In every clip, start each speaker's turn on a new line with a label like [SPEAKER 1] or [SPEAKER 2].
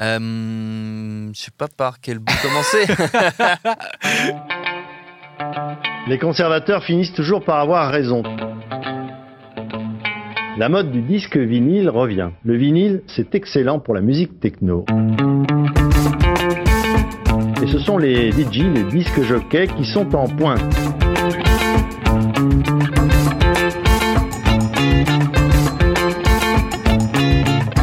[SPEAKER 1] Euh, je sais pas par quel bout commencer.
[SPEAKER 2] Les conservateurs finissent toujours par avoir raison. La mode du disque vinyle revient. Le vinyle, c'est excellent pour la musique techno. Et ce sont les DJ, les disques jockeys qui sont en pointe.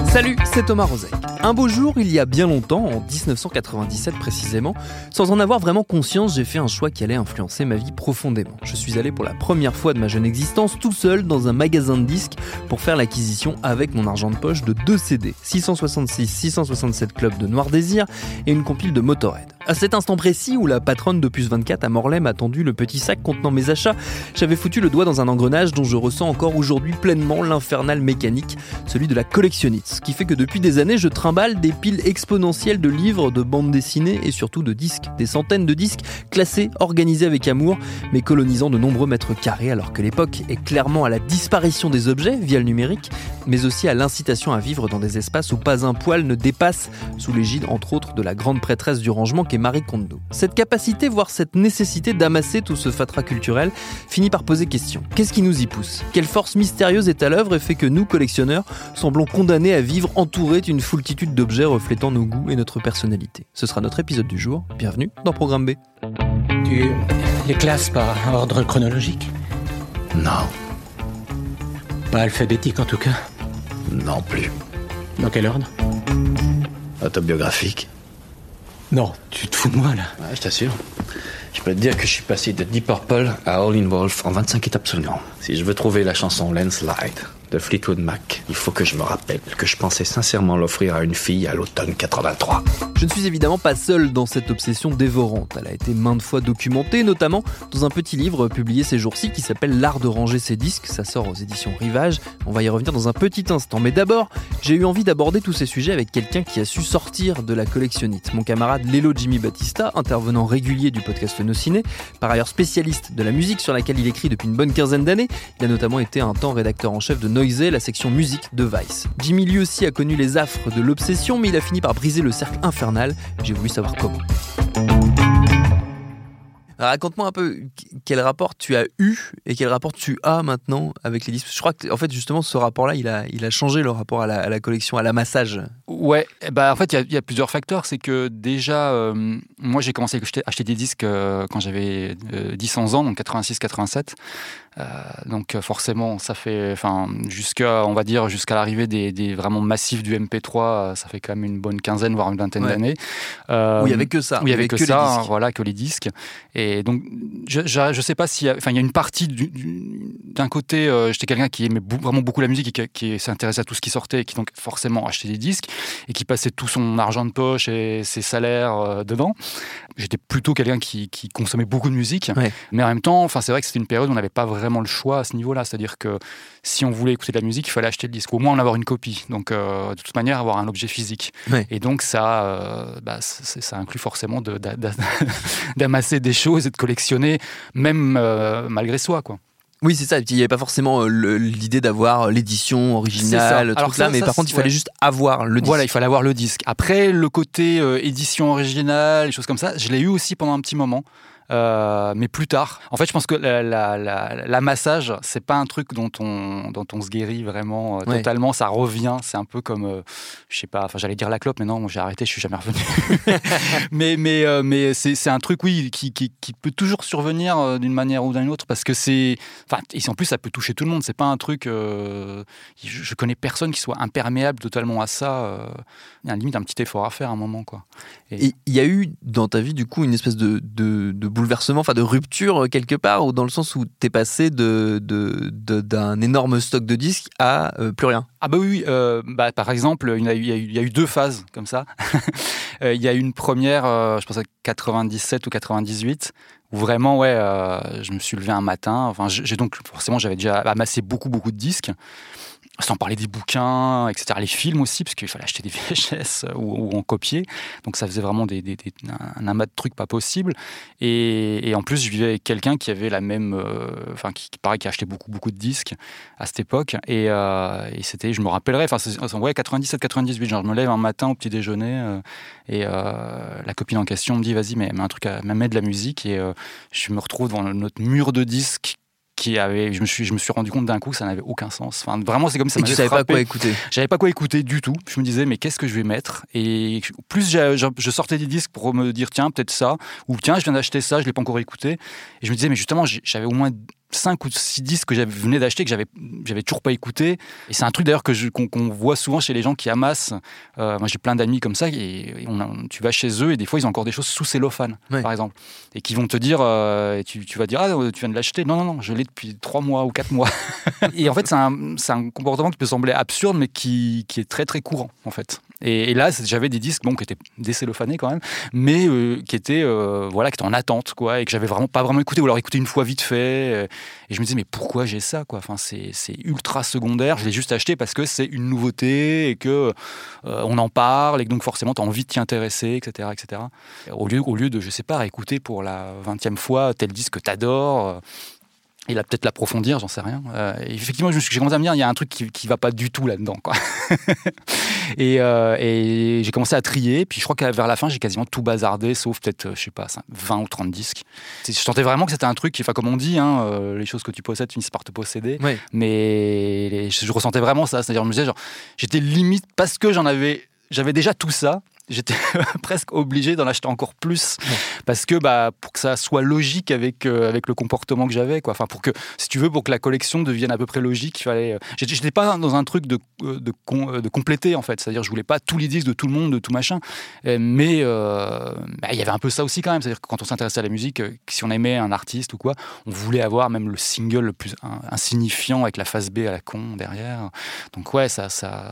[SPEAKER 1] Salut, c'est Thomas Rozek. Un beau jour, il y a bien longtemps, en 1997 précisément, sans en avoir vraiment conscience, j'ai fait un choix qui allait influencer ma vie profondément. Je suis allé pour la première fois de ma jeune existence tout seul dans un magasin de disques pour faire l'acquisition avec mon argent de poche de deux CD, 666-667 Club de Noir Désir et une compile de Motorhead. À cet instant précis où la patronne de Puce 24 à Morlaix m'a tendu le petit sac contenant mes achats, j'avais foutu le doigt dans un engrenage dont je ressens encore aujourd'hui pleinement l'infernal mécanique, celui de la collectionnite. Ce qui fait que depuis des années, je des piles exponentielles de livres, de bandes dessinées et surtout de disques. Des centaines de disques classés, organisés avec amour, mais colonisant de nombreux mètres carrés, alors que l'époque est clairement à la disparition des objets via le numérique, mais aussi à l'incitation à vivre dans des espaces où pas un poil ne dépasse, sous l'égide entre autres de la grande prêtresse du rangement qu'est Marie Kondo. Cette capacité, voire cette nécessité d'amasser tout ce fatras culturel, finit par poser question. Qu'est-ce qui nous y pousse? Quelle force mystérieuse est à l'œuvre et fait que nous, collectionneurs, semblons condamnés à vivre entourés d'une foultitude d'objets reflétant nos goûts et notre personnalité Ce sera notre épisode du jour. Bienvenue dans Programme B.
[SPEAKER 3] Tu les classes par ordre chronologique
[SPEAKER 4] Non,
[SPEAKER 3] Pas alphabétique en tout cas.
[SPEAKER 4] non plus.
[SPEAKER 3] Dans quel ordre
[SPEAKER 4] Autobiographique
[SPEAKER 3] Non, tu te fous de moi là.
[SPEAKER 4] Ouais, je t'assure. Je peux te dire que je suis passé de Deep Purple à All in Wolf en 25 étapes seulement. Si je veux trouver la chanson Landslide de Fleetwood Mac, il faut que je me rappelle que je pensais sincèrement l'offrir à une fille à l'automne 83.
[SPEAKER 1] Je ne suis évidemment pas seul dans cette obsession dévorante. Elle a été maintes fois documentée, notamment dans un petit livre publié ces jours-ci qui s'appelle L'art de ranger ses disques. Ça sort aux éditions Rivage. On va y revenir dans un petit instant. Mais d'abord, j'ai eu envie d'aborder tous ces sujets avec quelqu'un qui a su sortir de la collectionnite. Mon camarade Lelo Jimmy Battista, intervenant régulier du podcast No Ciné, par ailleurs spécialiste de la musique sur laquelle il écrit depuis une bonne quinzaine d'années. Il a notamment été un temps rédacteur en chef de La section musique de Vice. Jimmy lui aussi a connu les affres de l'obsession, mais il a fini par briser le cercle infernal. J'ai voulu savoir comment. Raconte-moi un peu quel rapport tu as eu et quel rapport tu as maintenant avec les disques? Je crois que en fait justement ce rapport-là, il a, il a changé le rapport à la, à la collection, à l'amassage.
[SPEAKER 5] Ouais, ben, en fait, il y a- il y, a plusieurs facteurs. C'est que déjà, euh, moi, j'ai commencé à acheter, des disques euh, quand j'avais euh, 10-11 ans, donc 86-87. Euh, donc forcément, ça fait, enfin, jusqu'à, on va dire, jusqu'à l'arrivée des, des vraiment massifs du MP3, euh, ça fait quand même une bonne quinzaine, voire une vingtaine
[SPEAKER 1] Ouais.
[SPEAKER 5] d'années.
[SPEAKER 1] Où il y avait que ça.
[SPEAKER 5] où il y avait que, ça, hein, voilà, que les disques. Et donc, je, je sais pas s'il y a, enfin, il y a une partie du- du- d'un côté, j'étais quelqu'un qui aimait vraiment beaucoup la musique et qui, qui s'intéressait à tout ce qui sortait et qui donc forcément achetait des disques et qui passait tout son argent de poche et ses salaires euh, dedans. J'étais plutôt quelqu'un qui, qui consommait beaucoup de musique,
[SPEAKER 1] Ouais.
[SPEAKER 5] mais en même temps, enfin, c'est vrai que c'était une période où on n'avait pas vraiment le choix à ce niveau-là. C'est-à-dire que si on voulait écouter de la musique, il fallait acheter le disque, au moins en avoir une copie. Donc, euh, de toute manière, avoir un objet physique.
[SPEAKER 1] Ouais.
[SPEAKER 5] Et donc, ça, euh, bah, ça inclut forcément de- d'amasser des choses et de collectionner, même euh, malgré soi, quoi.
[SPEAKER 1] Oui, c'est ça. Il n'y avait pas forcément euh, l'idée d'avoir l'édition originale, le
[SPEAKER 5] Alors
[SPEAKER 1] truc là,
[SPEAKER 5] ça,
[SPEAKER 1] mais
[SPEAKER 5] ça,
[SPEAKER 1] par contre, il fallait
[SPEAKER 5] ouais.
[SPEAKER 1] juste avoir le disque.
[SPEAKER 5] Voilà, il fallait avoir le disque. Après, le côté euh, édition originale, les choses comme ça, je l'ai eu aussi pendant un petit moment. Euh, mais plus tard. En fait, je pense que la- la- la- l'amassage, c'est pas un truc dont on, dont on se guérit vraiment euh,
[SPEAKER 1] Ouais.
[SPEAKER 5] totalement. Ça revient. C'est un peu comme, euh, je sais pas, enfin, j'allais dire la clope, mais non, j'ai arrêté, je suis jamais revenu. mais mais, mais c'est un truc, oui, qui, qui, qui peut toujours survenir d'une manière ou d'une autre parce que c'est. Enfin, et en plus, ça peut toucher tout le monde. C'est pas un truc. je, je connais personne qui soit imperméable totalement à ça. il y a limite un petit effort à faire à un moment, quoi.
[SPEAKER 1] Et il y a eu dans ta vie, du coup, une espèce de, de, de bouleversement, enfin de rupture euh, quelque part, ou dans le sens où t'es passé de, d'un énorme stock de disques à euh, plus rien?
[SPEAKER 5] Ah bah oui, euh, bah, par exemple, il y, a eu, il y a eu- deux phases comme ça. Il y a eu une première, je pense à 97 ou 98, où vraiment, ouais, je me suis levé un matin. Enfin, j'ai donc forcément, j'avais déjà amassé beaucoup, beaucoup de disques. Sans parler des bouquins, etc. Les films aussi, parce qu'il fallait acheter des VHS ou, en copier. Donc ça faisait vraiment des, un amas de trucs pas possibles. Et, en plus, je vivais avec quelqu'un qui avait la même. euh, Enfin, qui, pareil, qui achetait beaucoup, beaucoup de disques à cette époque. Et, euh, c'était, je me rappellerai, enfin, ouais, 97-98, genre, je me lève un matin au petit déjeuner euh, et la copine en question me dit, vas-y, mais mets un truc, à, mets de la musique. Et je me retrouve devant notre mur de disques qui avait, je me suis, je me suis rendu compte d'un coup que ça n'avait aucun sens. Enfin, vraiment, c'est comme ça
[SPEAKER 1] Et tu savais pas quoi écouter.
[SPEAKER 5] J'avais pas quoi écouter du tout. Je me disais, mais qu'est-ce que je vais mettre? Et plus je, sortais des disques pour me dire, tiens, peut-être ça, ou tiens, je viens d'acheter ça, je l'ai pas encore écouté. Et je me disais, mais justement, j'avais au moins 5 ou 6 disques que j'avais venais d'acheter que j'avais j'avais toujours pas écouté. Et c'est un truc d'ailleurs que qu'on voit souvent chez les gens qui amassent. Euh, moi j'ai plein d'amis comme ça et, et on a- tu vas chez eux et des fois ils ont encore des choses sous cellophane par exemple. Et qui vont te dire euh, et tu, tu vas dire ah tu viens de l'acheter. Non non non je l'ai depuis 3 mois ou 4 mois. Et en fait c'est un, un comportement qui peut sembler absurde mais qui, qui est très très courant en fait. Et, et là j'avais des disques bon qui étaient décellophanés quand même mais euh, qui étaient euh, voilà qui étaient en attente quoi et que j'avais vraiment pas vraiment écouté ou alors écouté une fois vite fait euh, et je me disais mais pourquoi j'ai ça quoi? Enfin c'est ultra secondaire je l'ai juste acheté parce que c'est une nouveauté et que euh, on en parle et que donc forcément tu as envie de t'y intéresser etc etc au lieu de je sais pas écouter pour la vingtième fois tel disque que t'adores il a peut-être l'approfondir, j'en sais rien. Euh, effectivement, j'ai commencé à me dire, il y a un truc qui, qui va pas du tout là-dedans. et euh, et j'ai commencé à trier. Puis je crois qu'à vers la fin, j'ai quasiment tout bazardé, sauf peut-être, euh, je sais pas, 20 ou 30 disques. Je sentais vraiment que c'était un truc, qui- enfin, comme on dit, hein, euh, les choses que tu possèdes finissent par te posséder. Mais je, je ressentais vraiment ça. C'est-à-dire, je me disais, genre, j'étais limite, parce que j'en avais, j'avais déjà tout ça, j'étais presque obligé d'en acheter encore plus parce que bah pour que ça soit logique avec euh, avec le comportement que j'avais quoi. Enfin pour que si tu veux pour que la collection devienne à peu près logique il fallait euh, j'étais pas dans un truc de euh, de, com- de compléter en fait. C'est-à-dire je voulais pas tous les disques de tout le monde de tout machin. Mais euh, bah, il y avait un peu ça aussi quand même. C'est-à-dire que quand on s'intéressait à la musique si on aimait un artiste ou quoi on voulait avoir même le single le plus in- insignifiant avec la face B à la con derrière. Donc ouais ça ça,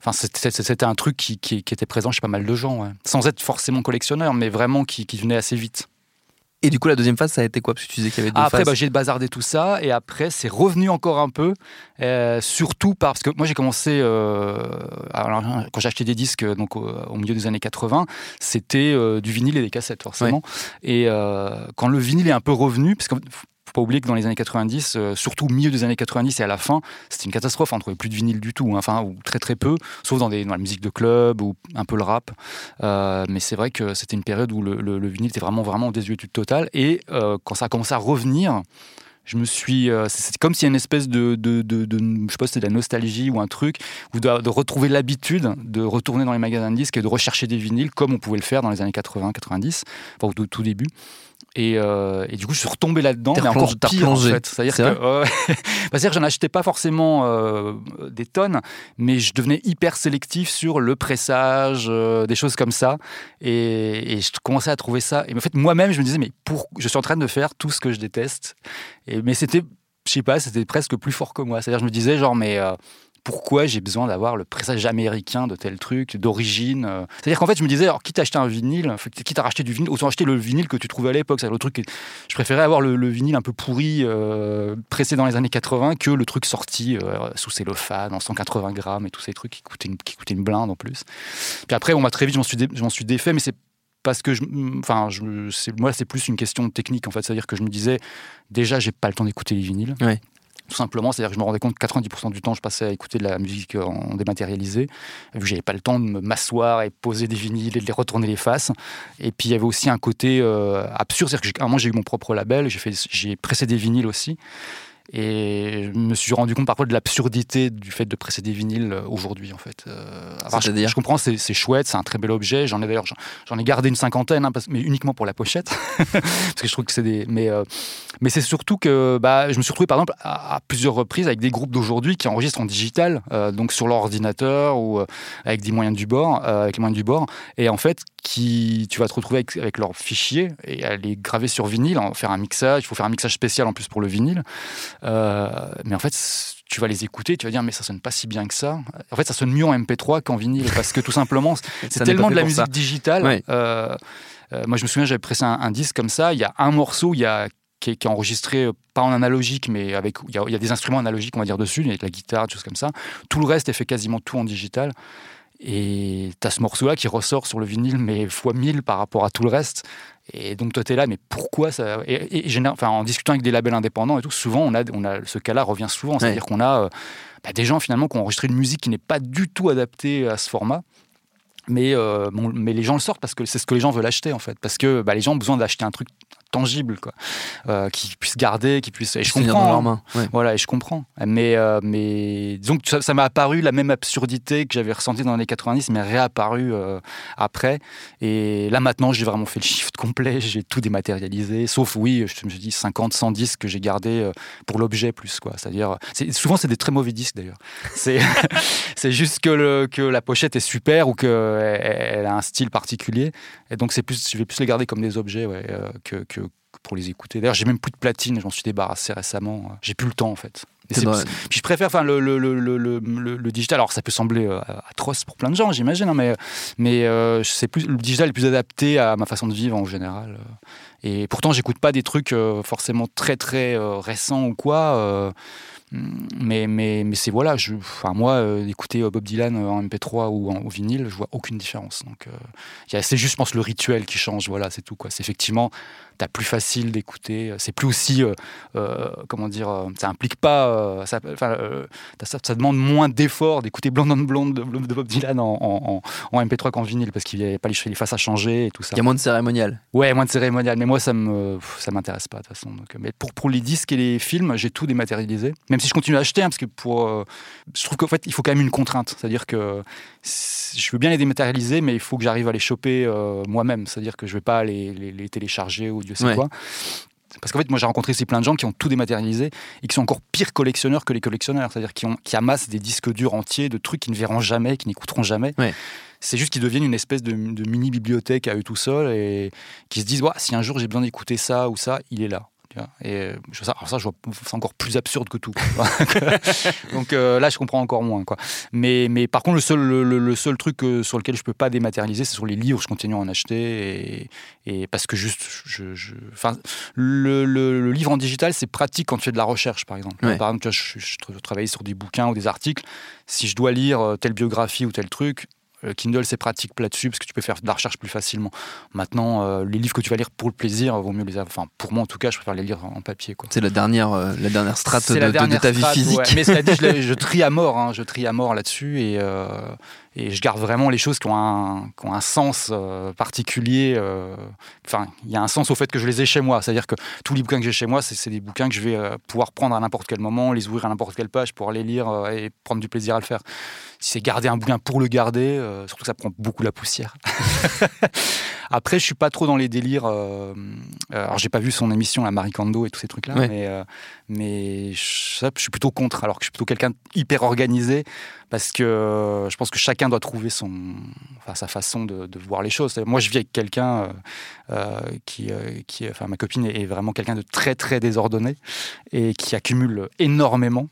[SPEAKER 5] Enfin, c'était c'était un truc qui, qui- qui était présent chez pas mal de gens, ouais. sans être forcément collectionneur, mais vraiment qui, qui venait assez vite.
[SPEAKER 1] Et du coup, la deuxième phase, ça a été quoi? Parce que tu disais qu'il y avait deux
[SPEAKER 5] Ah, après,
[SPEAKER 1] phases.
[SPEAKER 5] bah, j'ai bazardé tout ça, et après, c'est revenu encore un peu, euh, surtout parce que moi, j'ai commencé, euh, alors, quand j'ai acheté des disques donc, au, au milieu des années 80, c'était euh, du vinyle et des cassettes, forcément. Et euh, quand le vinyle est un peu revenu, parce que faut pas oublier que dans les années 90, euh, surtout au milieu des années 90 et à la fin, c'était une catastrophe. On ne trouvait plus de vinyle du tout, hein, enfin, ou très très peu, sauf dans, des, dans la musique de club ou un peu le rap. Euh, mais c'est vrai que c'était une période où le, le- le vinyle était vraiment, vraiment en désuétude totale. Et euh, quand ça a commencé à revenir, je me suis. euh, c'est comme s'il y a une espèce de, de, de, je sais pas si c'est de la nostalgie ou un truc, ou de, retrouver l'habitude de retourner dans les magasins de disques et de rechercher des vinyles comme on pouvait le faire dans les années 80, 90, enfin au tout début. Et, euh, et du coup, je suis retombé là-dedans, mais encore pire en fait. C'est-à-dire
[SPEAKER 1] C'est
[SPEAKER 5] que, ouais. Bah, c'est-à-dire que j'en achetais pas forcément euh, des tonnes, mais je devenais hyper sélectif sur le pressage, euh, des choses comme ça. Et, et je commençais à trouver ça. Et en fait, moi-même, je me disais, mais pour, je suis en train de faire tout ce que je déteste. Et, mais c'était, je sais pas, c'était presque plus fort que moi. C'est-à-dire, je me disais, genre, mais. Pourquoi j'ai besoin d'avoir le pressage américain de tel truc, d'origine euh. C'est-à-dire qu'en fait, je me disais, alors, quitte à acheter un vinyle, enfin, quitte à racheter du vinyle, autant acheter le vinyle que tu trouvais à l'époque. C'est le truc, je préférais avoir le, le vinyle un peu pourri, euh, pressé dans les années 80, que le truc sorti euh, sous cellophane, en 180 grammes et tous ces trucs qui coûtaient une, blinde en plus. Puis après, on m'a très vite, je m'en suis, suis défait, mais c'est parce que je, enfin, je, c'est, moi, c'est plus une question technique en fait. C'est-à-dire que je me disais, déjà, j'ai pas le temps d'écouter les vinyles. Tout simplement, c'est-à-dire que je me rendais compte que 90% du temps, je passais à écouter de la musique en dématérialisé, vu que j'avais pas le temps de m'asseoir et poser des vinyles et de les retourner les faces. Et puis il y avait aussi un côté euh, absurde, c'est-à-dire que j'ai- un moment j'ai eu mon propre label, j'ai fait, j'ai pressé des vinyles aussi. Et je me suis rendu compte parfois de l'absurdité du fait de presser des vinyles euh, aujourd'hui, en fait. Euh, alors, je, comprends, c'est chouette, c'est un très bel objet. J'en ai d'ailleurs, j'en- ai gardé une cinquantaine, hein, parce- mais uniquement pour la pochette, parce que je trouve que c'est des. Mais, euh, mais c'est surtout que bah, je me suis retrouvé, par exemple, à, à plusieurs reprises avec des groupes d'aujourd'hui qui enregistrent en digital, euh, donc sur leur ordinateur ou avec des moyens du bord, avec les moyens du bord, et en fait qui, tu vas te retrouver avec, avec leurs fichiers et à les graver sur vinyle, en faire un mixage. Il faut faire un mixage spécial en plus pour le vinyle. Euh, mais en fait, tu vas les écouter, tu vas dire mais ça sonne pas si bien que ça. En fait, ça sonne mieux en MP3 qu'en vinyle parce que tout simplement, c'est tellement de la musique digitale. Euh, euh, moi, je me souviens, j'avais pressé un, disque comme ça. Il y a un morceau, il y a qui est, enregistré pas en analogique, mais avec il y, a, il y, a, des instruments analogiques, on va dire dessus, avec la guitare, des choses comme ça. Tout le reste est fait quasiment tout en digital. Et tu as ce morceau-là qui ressort sur le vinyle, mais fois 1000 par rapport à tout le reste. Et donc toi, tu es là, mais pourquoi ça et, enfin, En discutant avec des labels indépendants et tout, souvent, on a, on a ce cas-là revient souvent. C'est-à-dire qu'on a euh, bah, des gens finalement qui ont enregistré une musique qui n'est pas du tout adaptée à ce format. Mais, euh, mais les gens le sortent parce que c'est ce que les gens veulent acheter en fait. Parce que bah, les gens ont besoin d'acheter un truc tangible, quoi, euh, qui puisse garder, qui puisse. Et je comprends. Hein. Voilà, et je comprends. Mais, euh, mais disons que ça m'a apparu la même absurdité que j'avais ressenti dans les années 90, mais réapparu euh, après. Et là maintenant, j'ai vraiment fait le shift complet. J'ai tout dématérialisé, sauf oui, je me dis 50, 100 disques que j'ai gardés pour l'objet plus, quoi. C'est-à-dire, souvent c'est des très mauvais disques d'ailleurs. C'est, c'est juste que, le, que la pochette est super ou qu'elle elle a un style particulier. Et donc c'est plus, je vais plus les garder comme des objets ouais, que, que pour les écouter. D'ailleurs, j'ai même plus de platine, j'en suis débarrassé récemment. J'ai plus le temps en fait. Puis je préfère enfin, le, le, le, le, digital. Alors ça peut sembler euh, atroce pour plein de gens, j'imagine, hein, mais, mais euh, plus, le digital est plus adapté à ma façon de vivre en général. Et pourtant, j'écoute pas des trucs euh, forcément très très récents ou quoi. Mais mais, mais c'est voilà, je, enfin, moi, écouter Bob Dylan en MP3 ou en vinyle, je vois aucune différence. Donc c'est juste, je pense, le rituel qui change. Voilà, c'est tout. quoi. C'est effectivement t'as plus facile d'écouter. C'est plus aussi, euh, euh, comment dire, euh, ça implique pas, ça, ça, demande moins d'efforts d'écouter Blonde on Blonde de, Bob Dylan en, MP3 qu'en vinyle parce qu'il n'y avait pas les, faces à changer et tout ça.
[SPEAKER 1] Il y a moins de cérémonial.
[SPEAKER 5] Ouais, moins de cérémonial. Mais moi, ça me, ça m'intéresse pas de toute façon. Donc, mais pour, pour les disques et les films, j'ai tout dématérialisé. Même si je continue à acheter, hein, parce que pour, je trouve qu'en fait, il faut quand même une contrainte. C'est-à-dire que je veux bien les dématérialiser, mais il faut que j'arrive à les choper moi-même. C'est-à-dire que je vais pas les, les, les télécharger ou Dieu sait quoi. Parce qu'en fait, moi, j'ai rencontré ici plein de gens qui ont tout dématérialisé et qui sont encore pires collectionneurs que les collectionneurs. C'est-à-dire qui, ont, qui amassent des disques durs entiers de trucs qu'ils ne verront jamais, qui n'écouteront jamais. C'est juste qu'ils deviennent une espèce de, mini-bibliothèque à eux tout seuls et qui se disent si un jour j'ai besoin d'écouter ça ou ça, il est là. Et euh, ça, alors ça, je vois, c'est encore plus absurde que tout. Donc euh, là, je comprends encore moins. Quoi. Mais, mais par contre, le seul, le, seul truc euh, sur lequel je peux pas dématérialiser, c'est sur les livres. Je continue à en acheter. Et, et parce que juste, je, je le, le, livre en digital, c'est pratique quand tu fais de la recherche, par exemple. Par exemple, je, je, je travaille sur des bouquins ou des articles. Si je dois lire telle biographie ou tel truc, Kindle, c'est pratique là-dessus parce que tu peux faire de la recherche plus facilement. Maintenant, euh, les livres que tu vas lire pour le plaisir, vaut mieux les avoir. Enfin, pour moi, en tout cas, je préfère les lire en papier.
[SPEAKER 1] C'est la dernière, euh, la dernière strate de, ta vie physique.
[SPEAKER 5] Mais cela dit, je, je, trie à mort. Hein, je trie à mort là-dessus et, et je garde vraiment les choses qui ont un, qui ont un sens particulier. Enfin, il y a un sens au fait que je les ai chez moi. C'est-à-dire que tous les bouquins que j'ai chez moi, c'est des bouquins que je vais pouvoir prendre à n'importe quel moment, les ouvrir à n'importe quelle page, pour les lire et prendre du plaisir à le faire si c'est garder un bouquin pour le garder, euh, surtout que ça prend beaucoup la poussière. Après, je suis pas trop dans les délires. Euh, euh, alors, j'ai pas vu son émission, la Marie Kondo et tous ces trucs-là, mais, mais je, je, suis plutôt contre. Alors que je suis plutôt quelqu'un hyper organisé parce que je pense que chacun doit trouver son, enfin, sa façon de, voir les choses. Moi, je vis avec quelqu'un qui, qui, enfin, ma copine est vraiment quelqu'un de très très désordonné et qui accumule énormément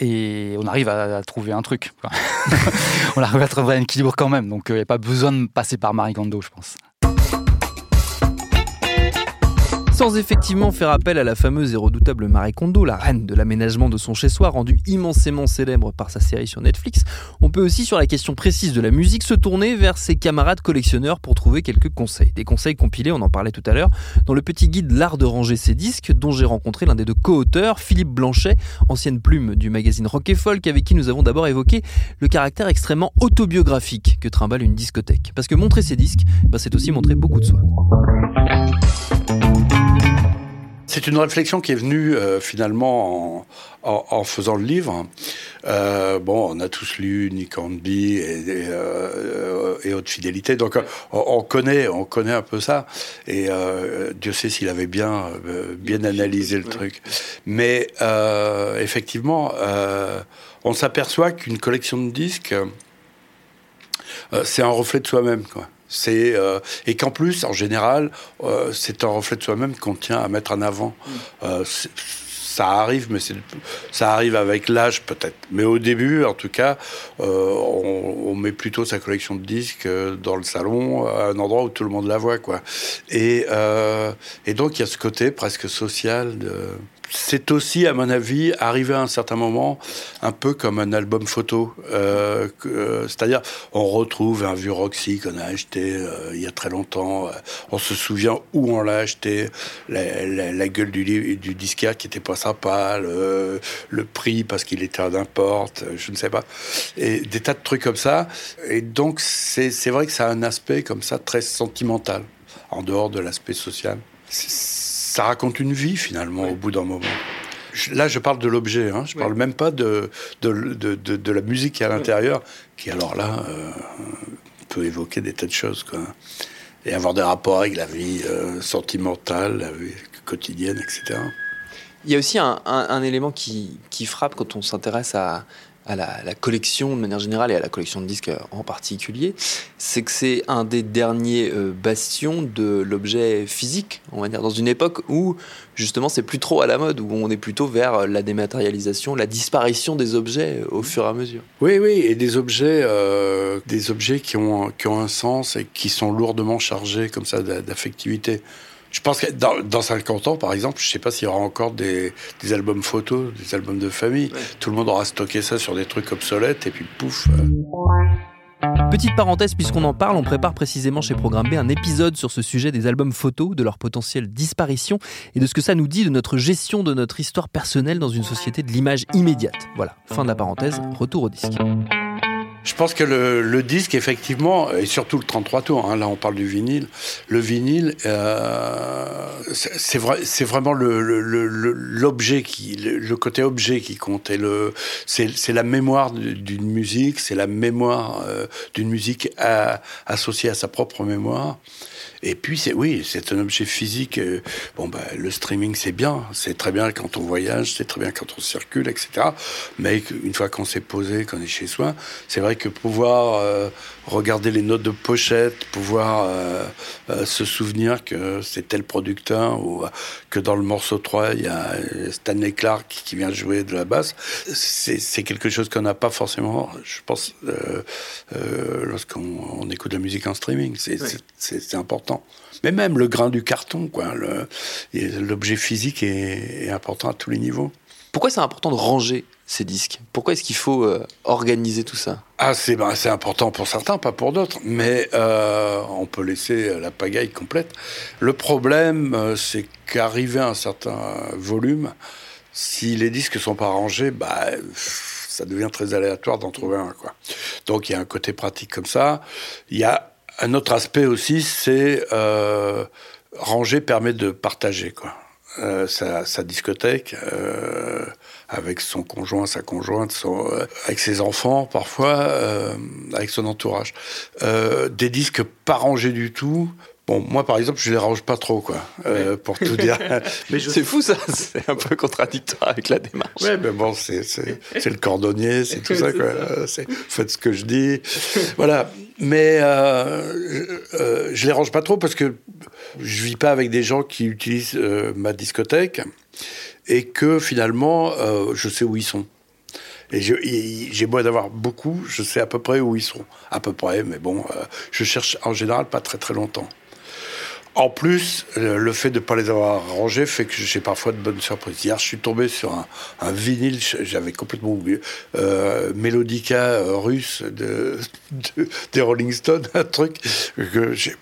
[SPEAKER 5] et on arrive à, trouver un truc. on arrive à trouver un équilibre quand même, donc il euh, n'y a pas besoin de passer par Marie je pense
[SPEAKER 1] sans effectivement faire appel à la fameuse et redoutable Marie Kondo, la reine de l'aménagement de son chez-soi, rendue immensément célèbre par sa série sur Netflix, on peut aussi sur la question précise de la musique se tourner vers ses camarades collectionneurs pour trouver quelques conseils. Des conseils compilés, on en parlait tout à l'heure, dans le petit guide L'art de ranger ses disques, dont j'ai rencontré l'un des deux co-auteurs, Philippe Blanchet, ancienne plume du magazine Rock et Folk, avec qui nous avons d'abord évoqué le caractère extrêmement autobiographique que trimballe une discothèque. Parce que montrer ses disques, bah, c'est aussi montrer beaucoup de soi.
[SPEAKER 6] C'est une réflexion qui est venue euh, finalement en, faisant le livre. Euh, bon, on a tous lu Nick Hornby et, et, euh, et Haute Fidélité, donc on, connaît, on connaît un peu ça. Et Dieu sait s'il avait bien, bien analysé le truc. Mais effectivement, on s'aperçoit qu'une collection de disques, c'est un reflet de soi-même, quoi. C'est euh, et qu'en plus, en général, euh, c'est un reflet de soi-même qu'on tient à mettre en avant. Euh, c'est- ça arrive, mais ça arrive avec l'âge peut-être. Mais au début, en tout cas, euh, on, on met plutôt sa collection de disques euh, dans le salon, à un endroit où tout le monde la voit, quoi. Et, euh, et donc il y a ce côté presque social. De... C'est aussi, à mon avis, arrivé à un certain moment, un peu comme un album photo. Euh, euh, C'est-à-dire, on retrouve un vieux Roxy qu'on a acheté euh, il y a très longtemps. On se souvient où on l'a acheté, la, gueule du, du disquaire qui était pas sympa, le, prix parce qu'il était euh, je ne sais pas. Et des tas de trucs comme ça. Et donc, c'est vrai que ça a un aspect comme ça très sentimental, en dehors de l'aspect social. Ça raconte une vie, finalement, au bout d'un moment. Je- Là, je parle de l'objet, hein. je parle même pas de, de, de, de- de la musique qui est à l'intérieur, qui alors là euh, peut évoquer des tas de choses. Quoi. Et avoir des rapports avec la vie euh, sentimentale, la vie quotidienne, etc.
[SPEAKER 1] Il y a aussi un, un- un élément qui, qui frappe quand on s'intéresse à, à la, la collection de manière générale et à la collection de disques en particulier, c'est que c'est un des derniers euh, bastions de l'objet physique, on va dire, dans une époque où justement c'est plus trop à la mode, où on est plutôt vers la dématérialisation, la disparition des objets euh, au fur et à mesure.
[SPEAKER 6] Oui, oui, et des objets, euh, des objets qui ont, qui ont un sens et qui sont lourdement chargés comme ça d'a- d'affectivité. Je pense que dans, dans 50 ans, par exemple, je ne sais pas s'il y aura encore des, des albums photos, des albums de famille. Tout le monde aura stocké ça sur des trucs obsolètes et puis pouf. euh,
[SPEAKER 1] Petite parenthèse, puisqu'on en parle, on prépare précisément chez Programme B un épisode sur ce sujet des albums photos, de leur potentielle disparition et de ce que ça nous dit de notre gestion de notre histoire personnelle dans une société de l'image immédiate. Voilà, fin de la parenthèse, retour au disque.
[SPEAKER 6] Je pense que le, le disque, effectivement, et surtout le 33 tours, hein, là on parle du vinyle, le vinyle, euh, c'est vrai, vraiment le- le- le- l'objet qui, le, côté objet qui compte. Et c'est la mémoire du- d'une musique, c'est la mémoire euh, d'une musique à- associée à sa propre mémoire. Et puis, c'est oui, c'est un objet physique. euh, Bon, bah, le streaming, c'est bien. C'est très bien quand on voyage, c'est très bien quand on circule, etc. Mais une fois qu'on s'est posé, qu'on est chez soi, c'est vrai que pouvoir euh, regarder les notes de pochette, pouvoir euh, euh, se souvenir que c'est tel producteur ou euh, que dans le morceau 3, il y a Stanley Clark qui vient jouer de la basse, c'est quelque chose qu'on n'a pas forcément, je pense, euh, lorsqu'on on écoute la musique en streaming. C'est important. Mais même le grain du carton, quoi. L'objet physique est, est important à tous les niveaux.
[SPEAKER 1] Pourquoi c'est important de ranger ces disques? Pourquoi est-ce qu'il faut euh, organiser tout ça?
[SPEAKER 6] Ah, c'est ben, important pour certains, pas pour d'autres, mais euh, on peut laisser la pagaille complète. Le problème, euh, c'est qu'arrivé à un certain volume, si les disques sont pas rangés, bah, ça devient très aléatoire d'en trouver un. Donc il y a un côté pratique comme ça. Il y a un autre aspect aussi, c'est euh, ranger permet de partager. Quoi. Euh, sa, discothèque euh, avec son conjoint, sa conjointe, euh, avec ses enfants parfois, avec son entourage. Des disques pas rangés du tout. Bon, moi par exemple, je les range pas trop, quoi, euh, pour tout dire. Mais je
[SPEAKER 1] C'est fou ça, c'est un peu contradictoire avec la démarche.
[SPEAKER 6] Ouais, mais bon, c'est, le cordonnier, c'est tout ça, quoi. Euh, faites ce que je dis. Voilà. Mais euh, je, euh, je les range pas trop parce que je vis pas avec des gens qui utilisent euh, ma discothèque et que finalement, je sais où ils sont. Et j'ai beau d'avoir beaucoup, je sais à peu près où ils sont. À peu près, mais bon, je cherche en général pas très très longtemps. En plus, le fait de ne pas les avoir rangés fait que j'ai parfois de bonnes surprises. Hier, je suis tombé sur un, un vinyle, j'avais complètement oublié, euh, Melodica euh, russe de, de- des Rolling Stones, un truc que j'ai,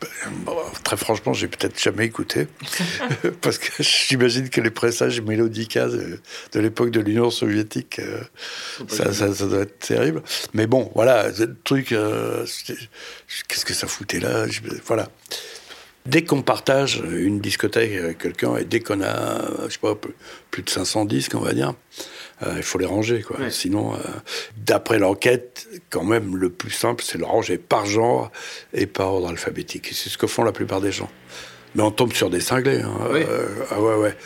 [SPEAKER 6] bon, très franchement, j'ai peut-être jamais écouté, parce que j'imagine que les pressages Melodica de, de l'époque de l'Union soviétique, euh, ça, ça- ça doit être terrible. Mais bon, voilà, le truc, euh, qu'est-ce que ça foutait là? Voilà. Dès qu'on partage une discothèque avec quelqu'un et dès qu'on a, je sais pas, plus- de 500 disques, on va dire, euh, il faut les ranger, quoi. Sinon, euh, d'après l'enquête, quand même, le plus simple, c'est le ranger par genre et par ordre alphabétique. C'est ce que font la plupart des gens. Mais on tombe sur des cinglés. hein. Euh, ah ouais, ouais.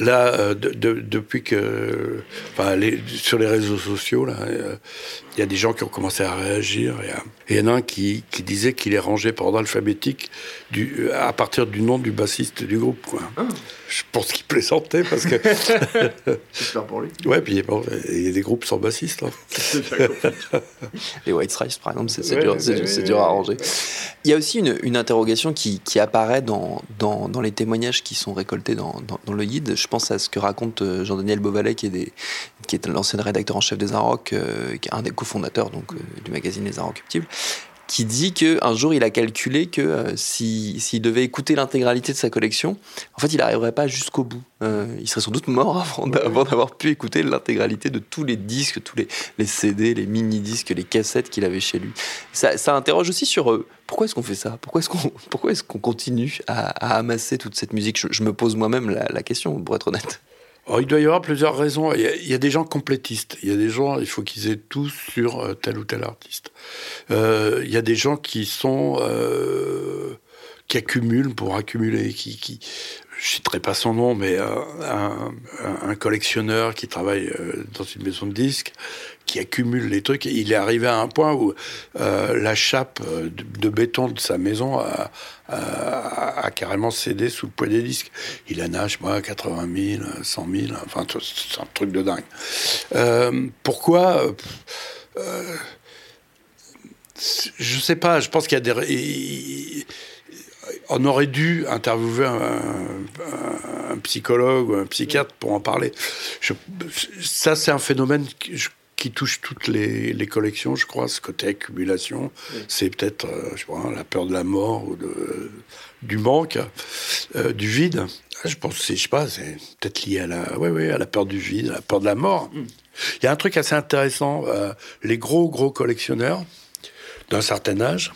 [SPEAKER 6] Là, euh, de- de- depuis que, enfin, les- sur les réseaux sociaux, là, euh, il y a des gens qui ont commencé à réagir. Et, euh, il y en a un qui, qui disait qu'il est rangé par ordre alphabétique du, à partir du nom du bassiste du groupe. Quoi. Je pense qu'il plaisantait parce que.
[SPEAKER 1] J'espère pour lui.
[SPEAKER 6] ouais, puis bon, il y a des groupes sans bassiste. hein.
[SPEAKER 1] Les White Stripes, par exemple, c'est
[SPEAKER 6] Ouais,
[SPEAKER 1] dur,
[SPEAKER 6] ouais,
[SPEAKER 1] à
[SPEAKER 6] ouais.
[SPEAKER 1] ranger. Il y a aussi une, une interrogation qui, qui apparaît dans, dans, dans les témoignages qui sont récoltés dans, dans, dans le guide. Je pense à ce que raconte euh, Jean-Daniel Beauvalet, qui est, l'ancien rédacteur en chef des Inrocks, euh, qui est un des cofondateurs euh, du magazine Les Inrocuptibles, qui dit qu'un jour il a calculé que euh, si- s'il devait écouter l'intégralité de sa collection, en fait il n'arriverait pas jusqu'au bout. Euh, il serait sans doute mort avant d'a- avant d'avoir pu écouter l'intégralité de tous les disques, tous les, les CD, les mini-disques, les cassettes qu'il avait chez lui. Ça, ça interroge aussi sur euh, pourquoi est-ce qu'on fait ça? Pourquoi est-ce qu'on pourquoi qu'on continue à, à amasser toute cette musique? Je, je me pose moi-même la, la question, pour être honnête.
[SPEAKER 6] Alors, il doit y avoir plusieurs raisons. Il y, a, il y a des gens complétistes. Il y a des gens, il faut qu'ils aient tout sur euh, tel ou tel artiste. Euh, il y a des gens qui sont euh, qui accumulent pour accumuler, qui, qui je citerai pas son nom, mais euh, un, collectionneur qui travaille euh, dans une maison de disques, qui accumule les trucs. Il est arrivé à un point où euh, la chape de, béton de sa maison a, carrément cédé sous le poids des disques. Il en a, je sais pas, 80 000, 100 000, enfin, c'est un truc de dingue. Pourquoi Je sais pas, je pense qu'il y a des... on aurait dû interviewer un, un- un psychologue ou un psychiatre pour en parler. Je- ça, c'est un phénomène qui, je- qui touche toutes les, les collections, je crois, ce côté accumulation. C'est peut-être, euh, je sais pas, la peur de la mort ou de, du manque, euh, du vide. Je pense, je sais pas, c'est peut-être lié à la, ouais, ouais, à la peur du vide, à la peur de la mort. Il y a un truc assez intéressant. euh, les gros, gros collectionneurs d'un certain âge,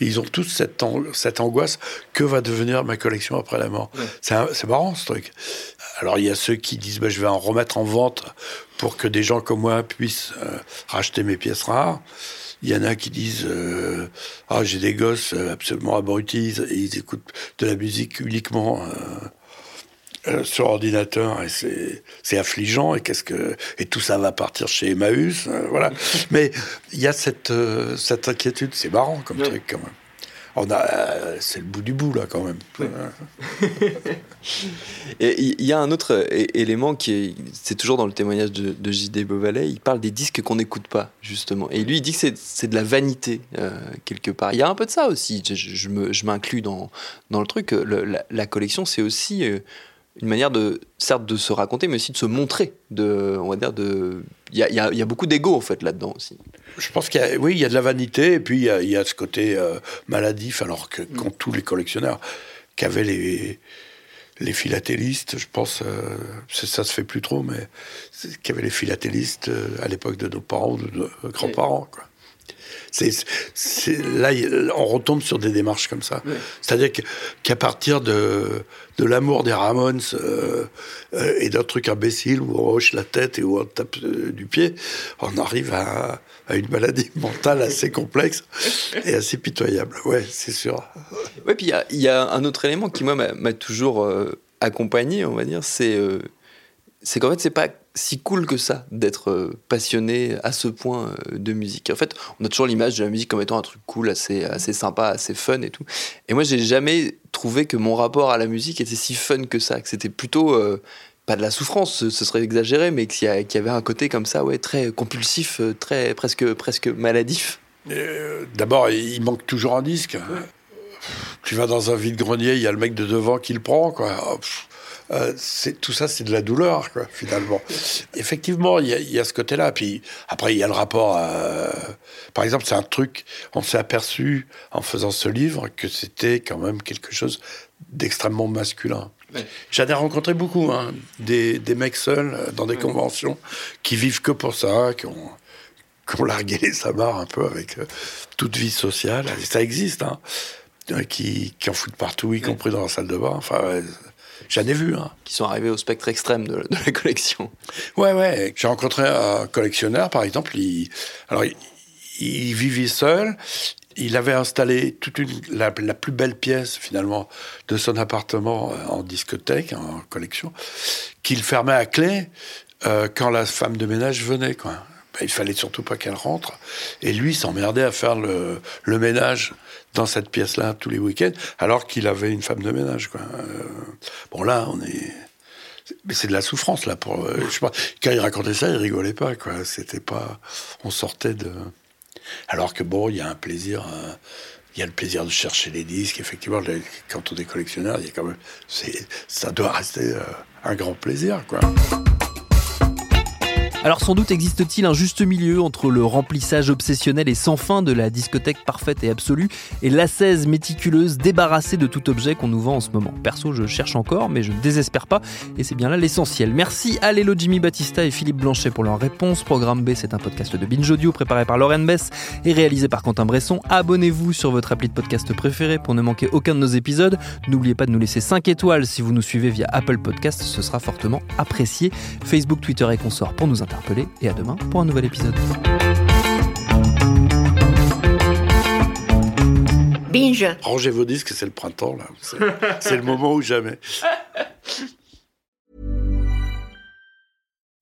[SPEAKER 6] ils ont tous cette, an- cette angoisse que va devenir ma collection après la mort. C'est marrant ce truc. Alors il y a ceux qui disent bah, je vais en remettre en vente pour que des gens comme moi puissent euh, racheter mes pièces rares. Il y en a qui disent euh, ah j'ai des gosses euh, absolument abrutis et ils écoutent de la musique uniquement euh, euh, sur ordinateur et c'est affligeant et qu'est-ce que et tout ça va partir chez Emmaüs euh, voilà mais il y a cette euh, cette inquiétude c'est marrant comme truc quand même on a c'est le bout du bout là quand même
[SPEAKER 1] Et il y a un autre élément qui est, c'est toujours dans le témoignage de, de J.D. Beauvalet, il parle des disques qu'on n'écoute pas, justement. Et lui, il dit que c'est, de la vanité, quelque part. Il y a un peu de ça aussi, je, je- m'inclus dans, dans le truc. Le- la, la collection, c'est aussi une manière de, certes, de se raconter, mais aussi de se montrer. De, on va dire, de... Il y a, il y a- y a beaucoup d'ego, en fait, là-dedans aussi.
[SPEAKER 6] Je pense qu'il y a, oui, il y a de la vanité et puis il y a, il y a ce côté euh, maladif, alors que quand tous les collectionneurs qu'avaient les, les philatélistes, je pense, euh, ça, se fait plus trop, mais qu'avaient les philatélistes euh, à l'époque de nos parents, de nos grands-parents, quoi. C'est, là, on retombe sur des démarches comme ça. C'est-à-dire que- qu'à partir de, de l'amour des Ramones euh, euh, et d'un truc imbécile où on hoche la tête et où on tape euh, du pied, on arrive à, à une maladie mentale assez complexe et assez pitoyable. Ouais, c'est sûr.
[SPEAKER 1] Ouais, puis il y a- il y, a un autre élément qui, moi, m'a toujours accompagné, on va dire, c'est euh, c'est qu'en fait, c'est pas si cool que ça d'être euh, passionné à ce point euh, de musique. En fait, on a toujours l'image de la musique comme étant un truc cool, assez, assez sympa, assez fun et tout. Et moi, j'ai jamais trouvé que mon rapport à la musique était si fun que ça, que c'était plutôt. euh, pas de la souffrance, ce ce serait exagéré, mais qu'il y, avait un côté comme ça, ouais, très compulsif, très presque presque maladif.
[SPEAKER 6] Euh, D'abord, il manque toujours un disque. Tu vas dans un vide-grenier, il y a le mec de devant qui le prend, quoi. Oh. Euh, c'est tout ça, c'est de la douleur, quoi, finalement. Effectivement, il y, a- il y a ce côté-là. Puis après, il y a le rapport. À... Par exemple, c'est un truc. On s'est aperçu en faisant ce livre que c'était quand même quelque chose d'extrêmement masculin. J'en ai rencontré beaucoup, hein, des, des mecs seuls euh, dans des conventions qui vivent que pour ça, qui ont, qui ont largué les un peu avec euh, toute vie sociale. Et ça existe, hein, qui, qui en foutent partout, y compris dans la salle de bain. Enfin, ouais, j'en ai vu. Hein.
[SPEAKER 1] qui sont arrivés au spectre extrême de, de la collection.
[SPEAKER 6] Ouais, ouais. J'ai rencontré un collectionneur, par exemple. Il, alors, il, il vivait seul. il avait installé toute une, la, plus belle pièce finalement de son appartement euh, en discothèque, en collection, qu'il fermait à clé euh, quand la femme de ménage venait. Quoi. Ben, il fallait surtout pas qu'elle rentre. Et lui s'emmerdait à faire le, le, ménage dans cette pièce-là tous les week-ends, alors qu'il avait une femme de ménage. Euh, bon là, on est mais c'est de la souffrance là pour je sais pas quand il racontait ça il rigolait pas quoi c'était pas on sortait de alors que bon, il y a un plaisir, euh, il y a le plaisir de chercher les disques. Effectivement, quand on est collectionneur, il y a quand même, ça doit rester euh, un grand plaisir, quoi.
[SPEAKER 1] Alors sans doute existe-t-il un juste milieu entre le remplissage obsessionnel et sans fin de la discothèque parfaite et absolue et l'assaise méticuleuse débarrassée de tout objet qu'on nous vend en ce moment. Perso, je cherche encore, mais je ne désespère pas et c'est bien là l'essentiel. Merci à Lélo Jimmy Battista et Philippe Blanchet pour leur réponse. Programme B, c'est un podcast de Binge Audio préparé par Lauren Bess et réalisé par Quentin Bresson. Abonnez-vous sur votre appli de podcast préféré pour ne manquer aucun de nos épisodes. N'oubliez pas de nous laisser 5 étoiles si vous nous suivez via Apple Podcast, ce sera fortement apprécié. Facebook, Twitter et consorts pour nous interpeller et à demain pour un nouvel épisode.
[SPEAKER 6] Binge. Rangez vos disques, c'est le printemps là. C'est le moment ou jamais.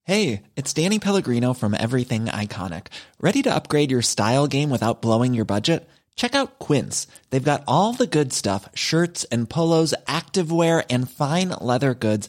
[SPEAKER 7] Hey, it's Danny Pellegrino from Everything Iconic. Ready to upgrade your style game without blowing your budget? Check out Quince. They've got all the good stuff, shirts and polos, activewear and fine leather goods